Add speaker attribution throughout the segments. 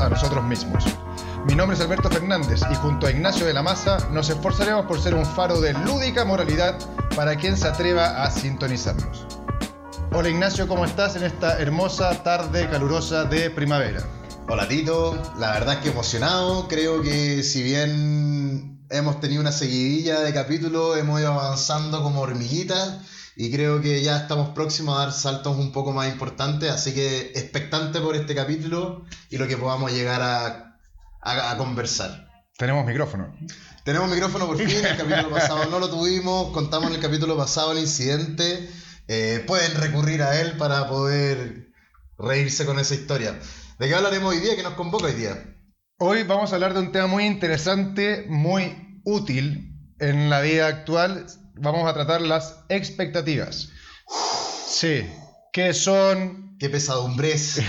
Speaker 1: a nosotros mismos. Mi nombre es Alberto Fernández y junto a Ignacio de la Maza nos esforzaremos por ser un faro de lúdica moralidad para quien se atreva a sintonizarnos. Hola Ignacio, ¿cómo estás en esta hermosa tarde calurosa de primavera?
Speaker 2: Hola Tito, la verdad que emocionado, creo que si bien hemos tenido una seguidilla de capítulos, hemos ido avanzando como hormiguitas y creo que ya estamos próximos a dar saltos un poco más importantes, así que expectante por este capítulo y lo que podamos llegar a, a, conversar.
Speaker 1: Tenemos micrófono.
Speaker 2: Tenemos micrófono por fin, el capítulo pasado no lo tuvimos, contamos en el capítulo pasado el incidente, eh, pueden recurrir a él para poder reírse con esa historia. ¿De qué hablaremos hoy día? ¿Qué nos convoca hoy día?
Speaker 1: Hoy vamos a hablar de un tema muy interesante, muy útil en la vida actual, vamos a tratar las expectativas. Sí, ¿qué son?
Speaker 2: ¿Qué pesadumbres?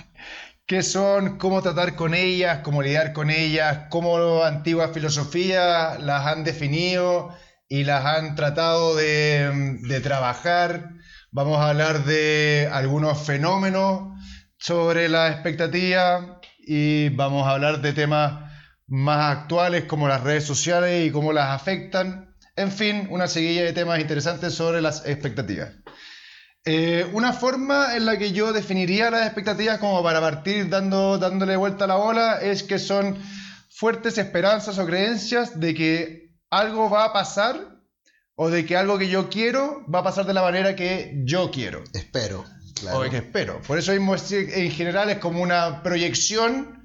Speaker 1: ¿Qué son? ¿Cómo tratar con ellas? ¿Cómo lidiar con ellas? ¿Cómo antiguas filosofías las han definido y las han tratado de, de trabajar? Vamos a hablar de algunos fenómenos sobre la expectativa y vamos a hablar de temas más actuales como las redes sociales y cómo las afectan en fin, una seguilla de temas interesantes sobre las expectativas. Eh, una forma en la que yo definiría las expectativas como para partir dando, dándole vuelta a la bola es que son fuertes esperanzas o creencias de que algo va a pasar o de que algo que yo quiero va a pasar de la manera que yo quiero.
Speaker 2: Espero.
Speaker 1: Claro. O que espero. Por eso mismo en general es como una proyección,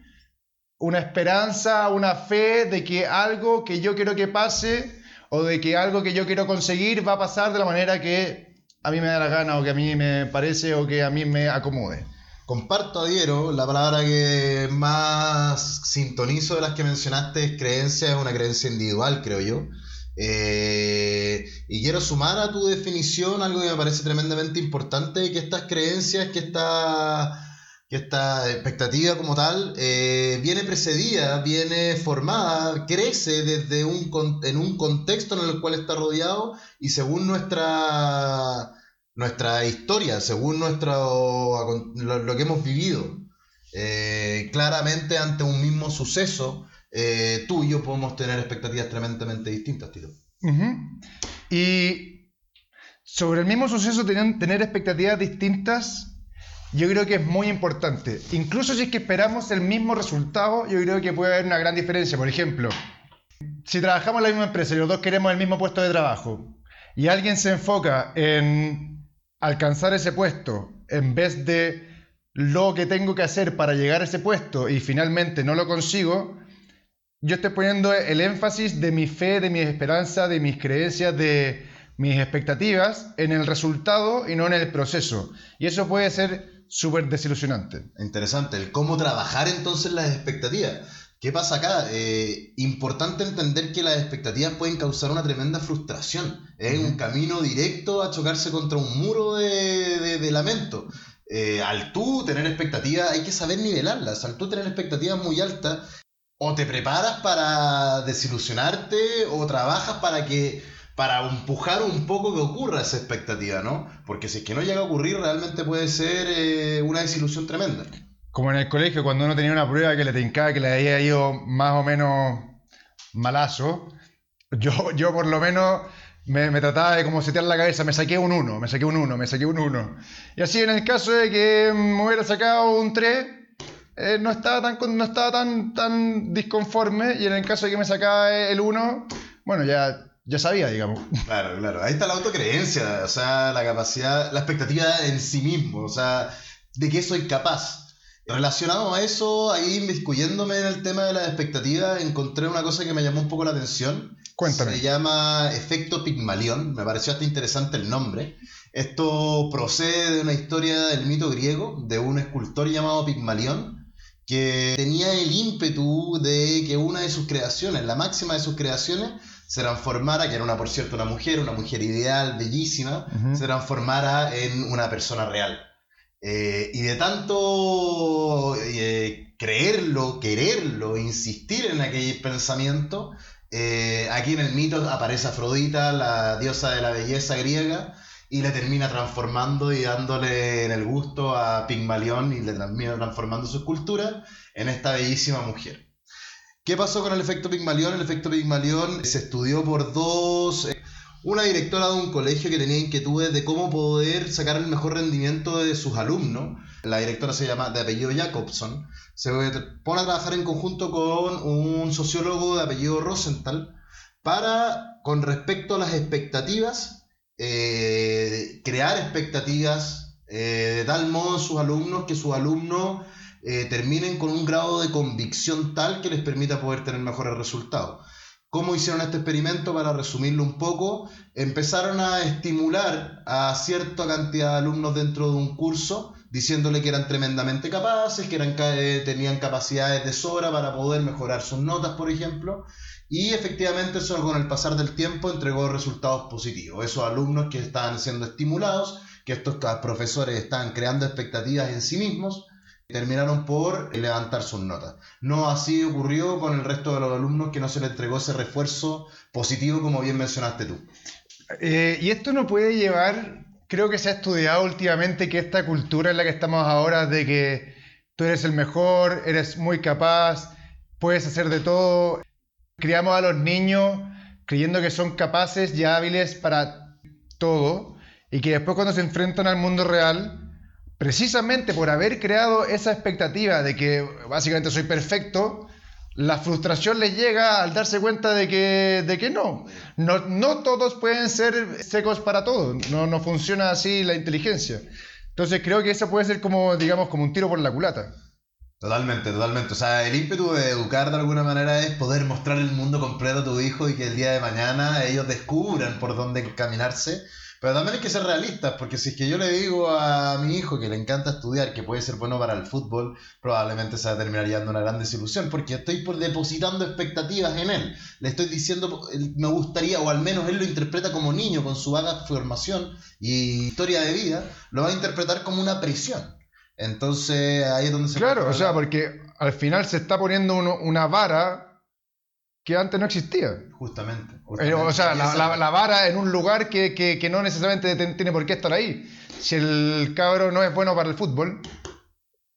Speaker 1: una esperanza, una fe de que algo que yo quiero que pase o de que algo que yo quiero conseguir va a pasar de la manera que a mí me da la gana o que a mí me parece o que a mí me acomode.
Speaker 2: Comparto, adhiero, la palabra que más sintonizo de las que mencionaste es creencia, es una creencia individual, creo yo. Eh, y quiero sumar a tu definición algo que me parece tremendamente importante, que estas creencias, que esta que esta expectativa como tal eh, viene precedida, viene formada, crece desde un, en un contexto en el cual está rodeado y según nuestra, nuestra historia, según nuestro, lo, que hemos vivido. Eh, claramente ante un mismo suceso, eh, tú y yo podemos tener expectativas tremendamente distintas, Tito.
Speaker 1: Y sobre el mismo suceso, tener expectativas distintas yo creo que es muy importante. Incluso si es que esperamos el mismo resultado, yo creo que puede haber una gran diferencia. Por ejemplo, si trabajamos en la misma empresa y los dos queremos el mismo puesto de trabajo y alguien se enfoca en alcanzar ese puesto en vez de lo que tengo que hacer para llegar a ese puesto y finalmente no lo consigo, yo estoy poniendo el énfasis de mi fe, de mi esperanza, de mis creencias, de mis expectativas en el resultado y no en el proceso. Y eso puede ser súper desilusionante.
Speaker 2: Interesante, el cómo trabajar entonces las expectativas. ¿Qué pasa acá? Eh, importante entender que las expectativas pueden causar una tremenda frustración. Es un camino directo a chocarse contra un muro de, lamento. Eh, al tú tener expectativas, hay que saber nivelarlas. Al tú tener expectativas muy altas, o te preparas para desilusionarte, o trabajas para que para empujar un poco que ocurra esa expectativa, ¿no? Porque si es que no llega a ocurrir, realmente puede ser eh, una desilusión tremenda.
Speaker 1: Como en el colegio, cuando uno tenía una prueba que le tincaba, que le había ido más o menos malazo, yo, yo por lo menos me, trataba de como setear la cabeza, me saqué un 1, me saqué un 1, me saqué un 1. Y así en el caso de que me hubiera sacado un 3, eh, no estaba, tan, no estaba tan, tan disconforme, y en el caso de que me sacaba el 1, bueno, ya ya sabía, digamos.
Speaker 2: Claro, claro. Ahí está la autocreencia, o sea, la capacidad, la expectativa en sí mismo, o sea, de qué soy capaz. Relacionado a eso, ahí inmiscuyéndome en el tema de las expectativas, encontré una cosa que me llamó un poco la atención.
Speaker 1: Cuéntame.
Speaker 2: Se llama efecto Pigmalión, me pareció hasta interesante el nombre. Esto procede de una historia del mito griego, de un escultor llamado Pigmalión, que tenía el ímpetu de que una de sus creaciones, la máxima de sus creaciones, se transformara, que era una, por cierto, una mujer, una mujer ideal, bellísima, se transformara en una persona real. Eh, y de tanto eh, creerlo, quererlo, insistir en aquel pensamiento, eh, aquí en el mito aparece Afrodita, la diosa de la belleza griega, y le termina transformando y dándole en el gusto a Pigmalión y le termina transformando su escultura en esta bellísima mujer. ¿Qué pasó con el efecto Pigmalión? El efecto Pigmalión se estudió por dos... Eh, una directora de un colegio que tenía inquietudes de cómo poder sacar el mejor rendimiento de sus alumnos. La directora se llama de apellido Jacobson. Se pone a trabajar en conjunto con un sociólogo de apellido Rosenthal para, con respecto a las expectativas, eh, crear expectativas eh, de tal modo en sus alumnos que sus alumnos eh, terminen con un grado de convicción tal que les permita poder tener mejores resultados. ¿Cómo hicieron este experimento? Para resumirlo un poco, empezaron a estimular a cierta cantidad de alumnos dentro de un curso, diciéndole que eran tremendamente capaces, que eran, tenían capacidades de sobra para poder mejorar sus notas, por ejemplo, y efectivamente eso con el pasar del tiempo entregó resultados positivos. Esos alumnos que estaban siendo estimulados, que estos profesores estaban creando expectativas en sí mismos, terminaron por levantar sus notas. No así ocurrió con el resto de los alumnos que no se les entregó ese refuerzo positivo como bien mencionaste tú.
Speaker 1: Eh, y esto no puede llevar, creo que se ha estudiado últimamente que esta cultura en la que estamos ahora de que tú eres el mejor, eres muy capaz, puedes hacer de todo. Criamos a los niños creyendo que son capaces y hábiles para todo y que después cuando se enfrentan al mundo real precisamente por haber creado esa expectativa de que básicamente soy perfecto, la frustración les llega al darse cuenta de que, de que no. no. No todos pueden ser secos para todo, no, no funciona así la inteligencia. Entonces creo que eso puede ser como, digamos, como un tiro por la culata.
Speaker 2: Totalmente, totalmente. O sea, el ímpetu de educar de alguna manera es poder mostrar el mundo completo a tu hijo y que el día de mañana ellos descubran por dónde caminarse pero también hay que ser realistas, porque si es que yo le digo a mi hijo que le encanta estudiar, que puede ser bueno para el fútbol, probablemente se va a terminar llevando una gran desilusión, porque estoy depositando expectativas en él. Le estoy diciendo, me gustaría, o al menos él lo interpreta como niño, con su vaga formación y historia de vida, lo va a interpretar como una prisión. Entonces ahí es donde se...
Speaker 1: Claro, o sea, porque al final se está poniendo una vara que antes no existía.
Speaker 2: Justamente.
Speaker 1: Eh, o sea, la, vara en un lugar que, no necesariamente tiene por qué estar ahí. Si el cabro no es bueno para el fútbol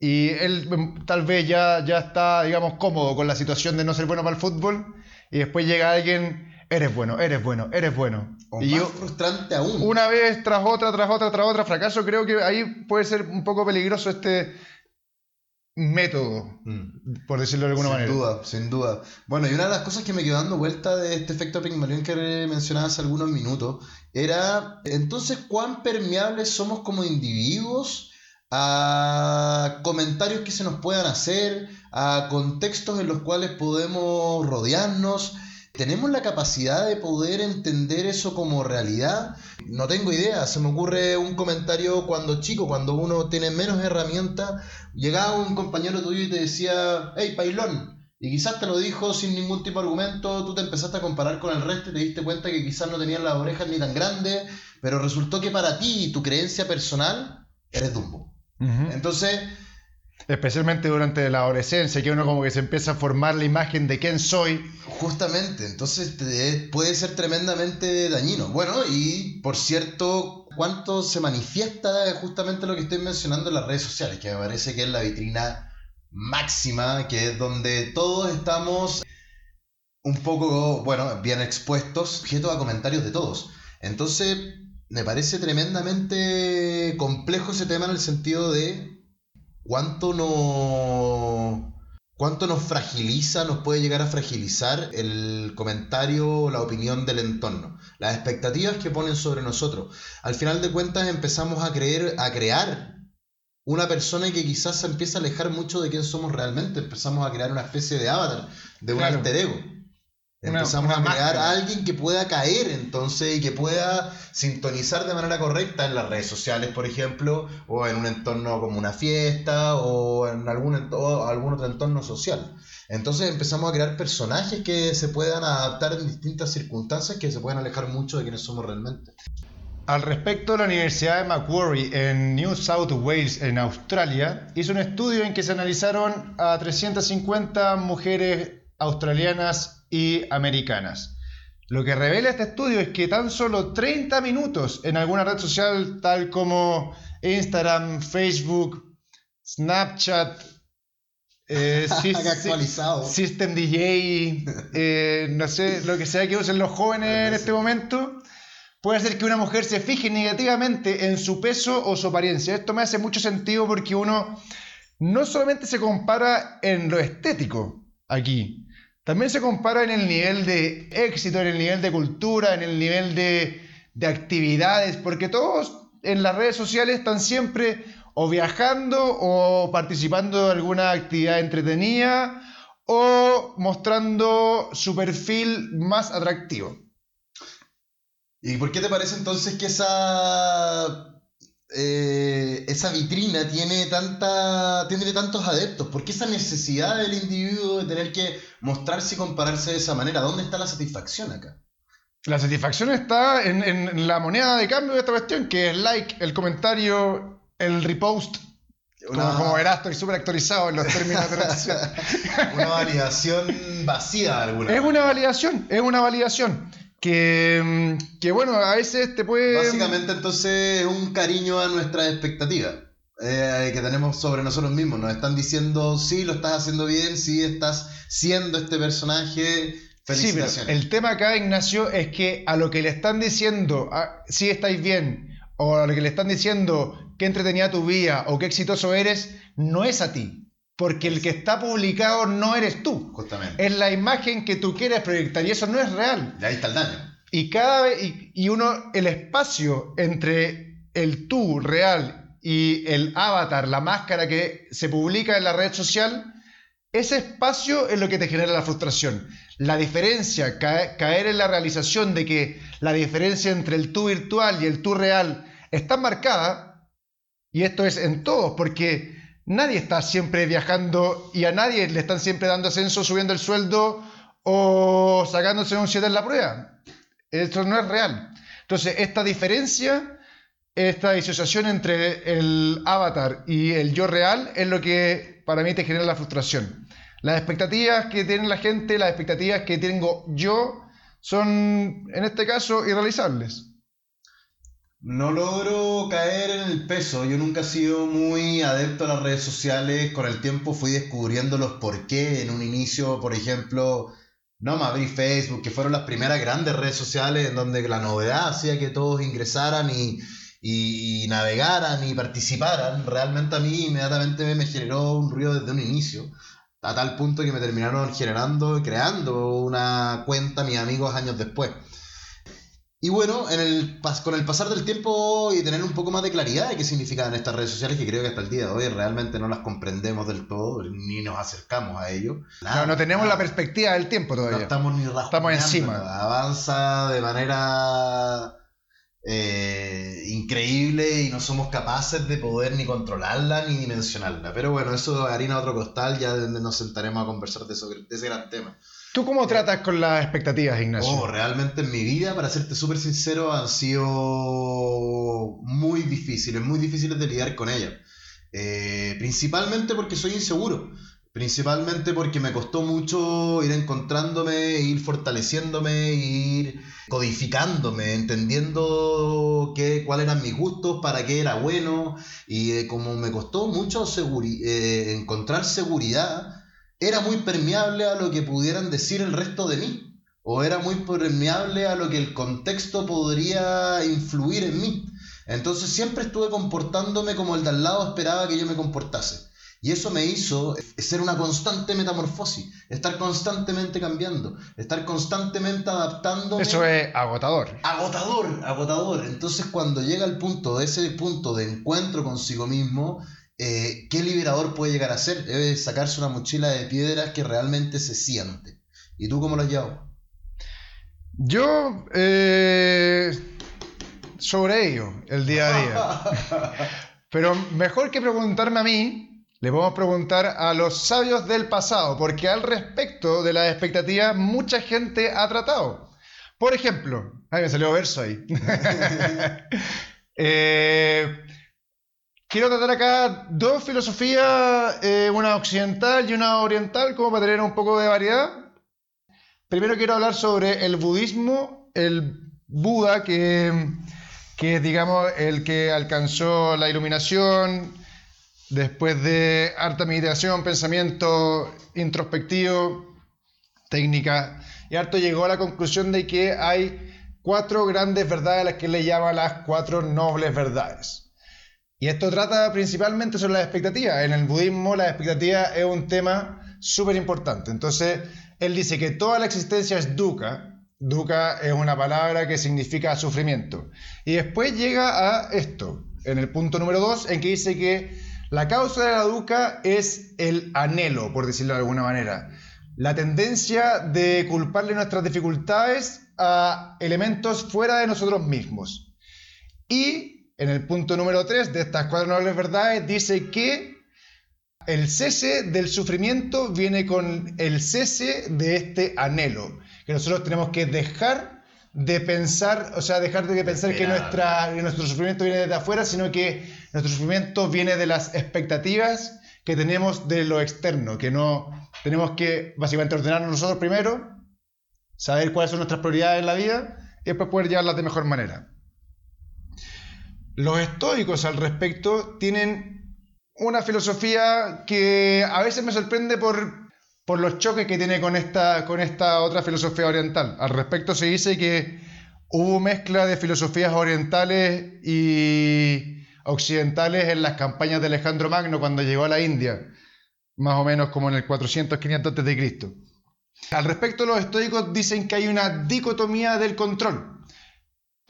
Speaker 1: y él mm, tal vez ya, ya está, digamos, cómodo con la situación de no ser bueno para el fútbol y después llega alguien, eres bueno, eres bueno, eres bueno.
Speaker 2: y más frustrante aún.
Speaker 1: Una vez tras otra, tras otra, tras otra, fracaso, creo que ahí puede ser un poco peligroso este método, mm. por decirlo de alguna manera.
Speaker 2: Sin duda, sin duda. Bueno, y una de las cosas que me quedó dando vuelta de este efecto Pygmalion que mencionaba hace algunos minutos era, entonces, ¿cuán permeables somos como individuos a comentarios que se nos puedan hacer, a contextos en los cuales podemos rodearnos? ¿Tenemos la capacidad de poder entender eso como realidad? No tengo idea, se me ocurre un comentario cuando chico, cuando uno tiene menos herramientas, llegaba un compañero tuyo y te decía, hey, pailón, y quizás te lo dijo sin ningún tipo de argumento, tú te empezaste a comparar con el resto y te diste cuenta que quizás no tenían las orejas ni tan grandes, pero resultó que para ti y tu creencia personal eres Dumbo. Entonces,
Speaker 1: Especialmente durante la adolescencia, que uno como que se empieza a formar la imagen de quién soy.
Speaker 2: Justamente, entonces puede ser tremendamente dañino. Bueno, y por cierto, ¿cuánto se manifiesta justamente lo que estoy mencionando en las redes sociales? Que me parece que es la vitrina máxima, que es donde todos estamos un poco, bueno, bien expuestos, sujetos a comentarios de todos. Entonces, me parece tremendamente complejo ese tema en el sentido de ¿cuánto, no, ¿cuánto nos fragiliza, nos puede llegar a fragilizar el comentario o la opinión del entorno? Las expectativas que ponen sobre nosotros. Al final de cuentas empezamos a creer, a crear una persona que quizás se empieza a alejar mucho de quién somos realmente. Empezamos a crear una especie de avatar, de un alter ego. Empezamos a crear a alguien que pueda caer entonces y que pueda sintonizar de manera correcta en las redes sociales, por ejemplo, o en un entorno como una fiesta o en algún, algún otro entorno social. Entonces empezamos a crear personajes que se puedan adaptar en distintas circunstancias que se puedan alejar mucho de quienes somos realmente.
Speaker 1: Al respecto, la Universidad de Macquarie en New South Wales, en Australia, hizo un estudio en que se analizaron a 350 mujeres australianas y americanas. Lo que revela este estudio es que tan solo 30 minutos en alguna red social tal como Instagram, Facebook, Snapchat, eh,
Speaker 2: actualizado.
Speaker 1: System DJ, eh, no sé, lo que sea que usen los jóvenes en este momento, puede hacer que una mujer se fije negativamente en su peso o su apariencia. Esto me hace mucho sentido porque uno no solamente se compara en lo estético aquí, también se compara en el nivel de éxito, en el nivel de cultura, en el nivel de, de actividades, porque todos en las redes sociales están siempre o viajando o participando de alguna actividad entretenida o mostrando su perfil más atractivo.
Speaker 2: ¿Y por qué te parece entonces que esa eh, esa vitrina tiene, tanta, tiene tantos adeptos? ¿Por qué esa necesidad del individuo de tener que mostrarse y compararse de esa manera? ¿Dónde está la satisfacción acá?
Speaker 1: La satisfacción está en, en la moneda de cambio de esta cuestión, que es like, el comentario, el repost. Como, como, verás, estoy súper actualizado en los términos de
Speaker 2: Una validación vacía alguna.
Speaker 1: Es una validación, es una validación. Que, que, bueno, a veces te puede...
Speaker 2: Básicamente entonces es un cariño a nuestras expectativas eh, que tenemos sobre nosotros mismos. Nos están diciendo, sí, lo estás haciendo bien, sí, estás siendo este personaje. Felicitaciones.
Speaker 1: Sí, pero el tema acá, Ignacio, es que a lo que le están diciendo, ah, sí estáis bien, o a lo que le están diciendo, qué entretenida tu vida, o qué exitoso eres, no es a ti. Porque el que está publicado no eres tú.
Speaker 2: Justamente.
Speaker 1: Es la imagen que tú quieres proyectar y eso no es real.
Speaker 2: Y ahí está el daño.
Speaker 1: Y cada vez, y, y uno, el espacio entre el tú real y el avatar, la máscara que se publica en la red social, ese espacio es lo que te genera la frustración. La diferencia, caer en la realización de que la diferencia entre el tú virtual y el tú real está marcada, y esto es en todos, porque nadie está siempre viajando y a nadie le están siempre dando ascenso, subiendo el sueldo o sacándose un 7 en la prueba. Esto no es real. Entonces, esta diferencia, esta disociación entre el avatar y el yo real es lo que para mí te genera la frustración. Las expectativas que tiene la gente, las expectativas que tengo yo, son en este caso irrealizables.
Speaker 2: No logro caer en el peso. Yo nunca he sido muy adepto a las redes sociales. Con el tiempo fui descubriendo los por qué. En un inicio, por ejemplo, no me abrí Facebook, que fueron las primeras grandes redes sociales en donde la novedad hacía que todos ingresaran y, y, navegaran y participaran. Realmente a mí inmediatamente me generó un ruido desde un inicio. A tal punto que me terminaron generando creando una cuenta mis amigos años después. Y bueno, en el, con el pasar del tiempo y tener un poco más de claridad de qué significan estas redes sociales, que creo que hasta el día de hoy realmente no las comprendemos del todo, ni nos acercamos a ello.
Speaker 1: no, no tenemos la perspectiva del tiempo todavía. No
Speaker 2: estamos ni
Speaker 1: Estamos encima.
Speaker 2: Avanza de manera eh, increíble y no somos capaces de poder ni controlarla ni dimensionarla. Pero bueno, eso harina otro costal, ya nos sentaremos a conversar de, de ese gran tema.
Speaker 1: ¿Tú cómo tratas con las expectativas, Ignacio?
Speaker 2: Oh, realmente en mi vida, para serte súper sincero, han sido muy difíciles, muy difíciles de lidiar con ellas. Eh, principalmente porque soy inseguro. Principalmente porque me costó mucho ir encontrándome, ir fortaleciéndome, ir codificándome, entendiendo qué, cuáles eran mis gustos, para qué era bueno. Y como me costó mucho eh, encontrar seguridad, era muy permeable a lo que pudieran decir el resto de mí, o era muy permeable a lo que el contexto podría influir en mí. Entonces siempre estuve comportándome como el de al lado esperaba que yo me comportase. Y eso me hizo ser una constante metamorfosis, estar constantemente cambiando, estar constantemente adaptándome.
Speaker 1: Eso es agotador.
Speaker 2: Agotador, agotador. Entonces cuando llega el punto, de ese punto de encuentro consigo mismo, eh, ¿qué liberador puede llegar a ser? Es sacarse una mochila de piedras que realmente se siente. ¿Y tú cómo lo has llevado?
Speaker 1: Yo, eh, sobre ello, el día a día. Pero mejor que preguntarme a mí, le podemos preguntar a los sabios del pasado, porque al respecto de las expectativas mucha gente ha tratado. Por ejemplo, ay, me salió verso ahí. eh, Quiero tratar acá dos filosofías, eh, una occidental y una oriental, como para tener un poco de variedad. primero quiero hablar sobre el budismo, el Buda, que, que es, digamos, el que alcanzó la iluminación después de harta meditación, pensamiento introspectivo, técnica, y harto llegó a la conclusión de que hay cuatro grandes verdades a las que le llama las cuatro nobles verdades. Y esto trata principalmente sobre las expectativas. En el budismo la expectativa es un tema súper importante. Entonces, él dice que toda la existencia es dukkha. Dukkha es una palabra que significa sufrimiento. Y después llega a esto, en el punto número dos, en que dice que la causa de la dukkha es el anhelo, por decirlo de alguna manera. La tendencia de culparle nuestras dificultades a elementos fuera de nosotros mismos. Y en el punto número 3 de estas cuatro nobles verdades dice que el cese del sufrimiento viene con el cese de este anhelo, que nosotros tenemos que dejar de pensar, o sea, dejar de pensar que, nuestra, que nuestro sufrimiento viene de afuera, sino que nuestro sufrimiento viene de las expectativas que tenemos de lo externo, que no tenemos que básicamente ordenarnos nosotros primero saber cuáles son nuestras prioridades en la vida y después poder llevarlas de mejor manera. Los estoicos al respecto tienen una filosofía que a veces me sorprende por, los choques que tiene con esta, con esta otra filosofía oriental. Al respecto se dice que hubo mezcla de filosofías orientales y occidentales en las campañas de Alejandro Magno cuando llegó a la India, más o menos como en el 400-500 a.C. Al respecto, los estoicos dicen que hay una dicotomía del control,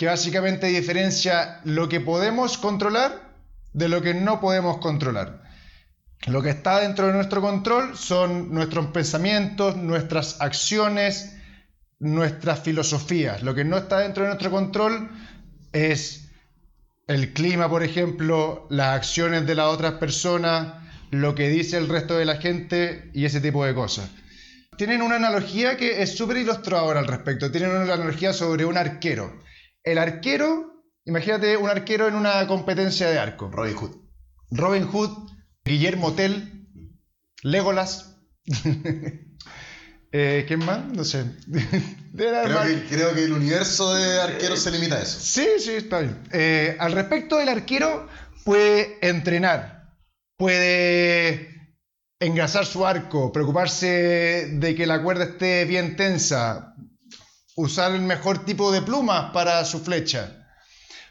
Speaker 1: que básicamente diferencia lo que podemos controlar de lo que no podemos controlar. Lo que está dentro de nuestro control son nuestros pensamientos, nuestras acciones, nuestras filosofías. Lo que no está dentro de nuestro control es el clima, por ejemplo, las acciones de las otras personas, lo que dice el resto de la gente y ese tipo de cosas tienen una analogía que es súper ilustradora al respecto. Tienen una analogía sobre un arquero. El arquero, imagínate un arquero en una competencia de arco.
Speaker 2: Robin Hood.
Speaker 1: Robin Hood, Guillermo Tell, Legolas. eh, ¿Quién más? No sé.
Speaker 2: creo, que, creo, que, el universo de arqueros se limita a eso.
Speaker 1: Sí, sí, está bien. Eh, al respecto del arquero, puede entrenar, puede engrasar su arco, preocuparse de que la cuerda esté bien tensa, usar el mejor tipo de plumas para su flecha.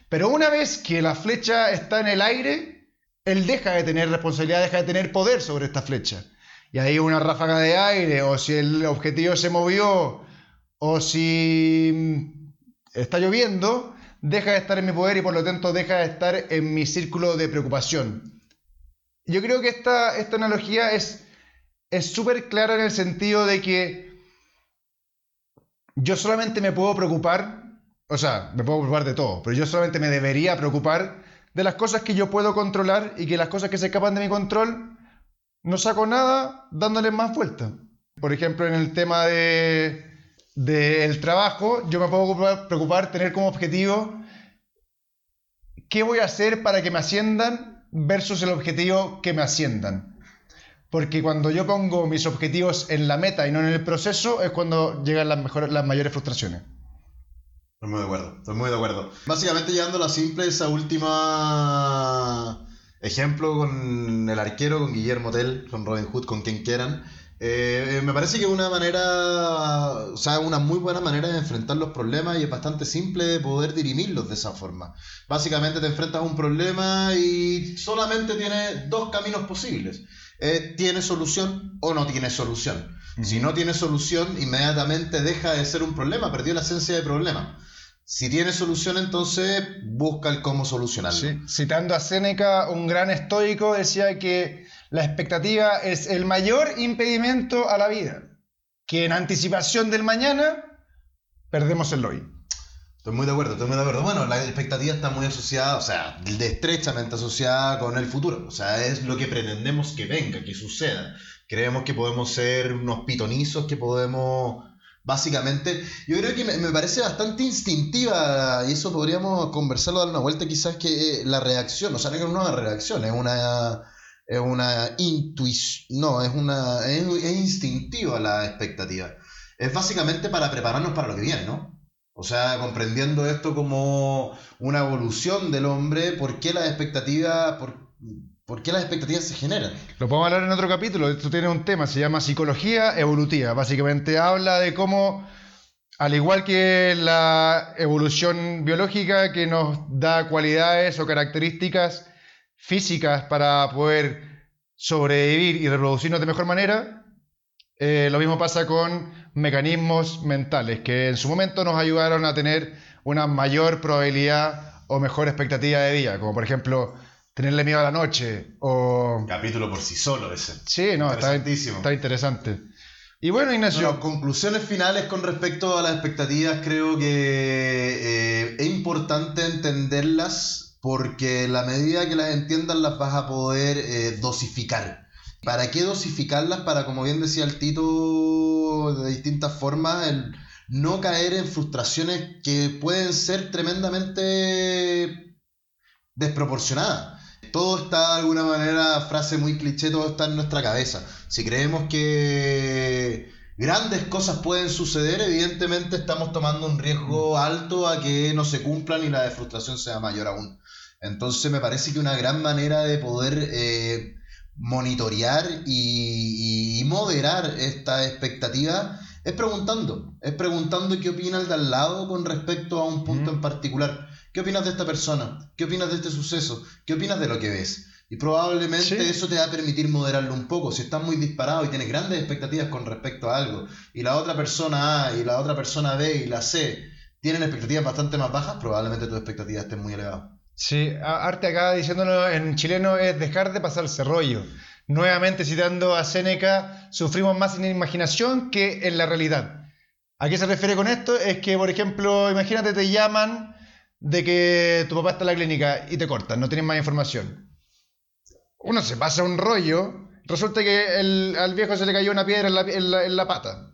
Speaker 1: Pero una vez que la flecha está en el aire, él deja de tener responsabilidad, deja de tener poder sobre esta flecha. Y ahí una ráfaga de aire, o si el objetivo se movió, o si está lloviendo, deja de estar en mi poder y por lo tanto deja de estar en mi círculo de preocupación. Yo creo que esta, esta analogía es súper clara en el sentido de que yo solamente me puedo preocupar, o sea, me puedo preocupar de todo, pero yo solamente me debería preocupar de las cosas que yo puedo controlar y que las cosas que se escapan de mi control no saco nada dándoles más vuelta. Por ejemplo, en el tema de, del trabajo, yo me puedo preocupar, preocupar, tener como objetivo qué voy a hacer para que me asciendan versus el objetivo que me asciendan. Porque cuando yo pongo mis objetivos en la meta y no en el proceso, es cuando llegan las, mejores, mayores frustraciones.
Speaker 2: Estoy muy de acuerdo, estoy muy de acuerdo. Básicamente llegando a la simple, esa última ejemplo con el arquero, con Guillermo Tell, con Robin Hood, con quien quieran. Eh, me parece que una manera, o sea, una muy buena manera de enfrentar los problemas y es bastante simple de poder dirimirlos de esa forma. Básicamente te enfrentas a un problema y solamente tienes dos caminos posibles. Eh, ¿Tiene solución o no tiene solución? Si no tiene solución, inmediatamente deja de ser un problema, perdió la esencia del problema. Si tiene solución, entonces busca el cómo solucionarlo.
Speaker 1: Citando a Séneca, un gran estoico decía que la expectativa es el mayor impedimento a la vida, que en anticipación del mañana perdemos el hoy.
Speaker 2: Estoy muy de acuerdo, estoy muy de acuerdo. Bueno, la expectativa está muy asociada, o sea, estrechamente asociada con el futuro. O sea, es lo que pretendemos que venga, que suceda. Creemos que podemos ser unos pitonizos, que podemos básicamente. Yo creo que me, parece bastante instintiva, y eso podríamos conversarlo, dar una vuelta, quizás que la reacción, o sea, no es una reacción, es una es una intuición, no, es una es, instintiva la expectativa. es básicamente para prepararnos para lo que viene, ¿no? O sea, comprendiendo esto como una evolución del hombre, ¿por qué las expectativas, por, por qué las expectativas se generan?
Speaker 1: Lo podemos hablar en otro capítulo, esto tiene un tema, se llama psicología evolutiva. Básicamente habla de cómo, al igual que la evolución biológica que nos da cualidades o características físicas para poder sobrevivir y reproducirnos de mejor manera, eh, lo mismo pasa con mecanismos mentales que en su momento nos ayudaron a tener una mayor probabilidad o mejor expectativa de vida, como por ejemplo tenerle miedo a la noche o...
Speaker 2: Capítulo por sí solo ese.
Speaker 1: Sí, no, está, está interesante. Y bueno, Ignacio...
Speaker 2: conclusiones finales con respecto a las expectativas, creo que eh, es importante entenderlas porque la medida que las entiendas las vas a poder eh, dosificar. ¿Para qué dosificarlas? Para, como bien decía el Tito, de distintas formas, el no caer en frustraciones que pueden ser tremendamente desproporcionadas. Todo está de alguna manera, frase muy cliché, todo está en nuestra cabeza. Si creemos que grandes cosas pueden suceder, evidentemente estamos tomando un riesgo alto a que no se cumplan y la frustración sea mayor aún. Entonces me parece que una gran manera de poder eh, monitorear y, moderar esta expectativa es preguntando, es preguntando qué opina el de al lado con respecto a un punto en particular. ¿Qué opinas de esta persona? ¿Qué opinas de este suceso? ¿Qué opinas de lo que ves? Y probablemente eso te va a permitir moderarlo un poco. Si estás muy disparado y tienes grandes expectativas con respecto a algo, y la otra persona A y la otra persona B y la C tienen expectativas bastante más bajas, probablemente tus expectativas estén muy elevadas.
Speaker 1: Sí, Arte acá diciéndolo en chileno es dejar de pasarse rollo. Nuevamente citando a Seneca, sufrimos más en la imaginación que en la realidad. ¿A qué se refiere con esto? Es que, por ejemplo, imagínate te llaman de que tu papá está en la clínica y te cortan, no tienes más información. Uno se pasa un rollo, resulta que al viejo se le cayó una piedra en la pata.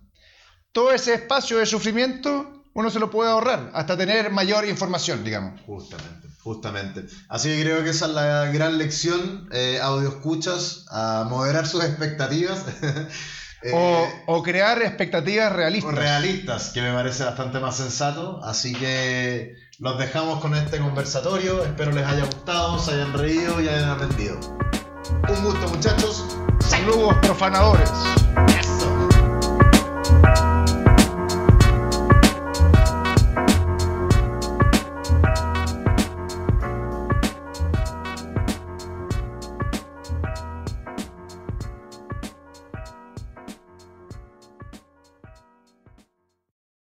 Speaker 1: Todo ese espacio de sufrimiento uno se lo puede ahorrar hasta tener mayor información, digamos.
Speaker 2: Justamente. Justamente. Así que creo que esa es la gran lección. Eh, audio escuchas, a moderar sus expectativas.
Speaker 1: Eh, o, crear expectativas realistas.
Speaker 2: Realistas, que me parece bastante más sensato. Así que los dejamos con este conversatorio. Espero les haya gustado, se hayan reído y hayan aprendido. Un gusto, muchachos.
Speaker 1: Saludos, profanadores.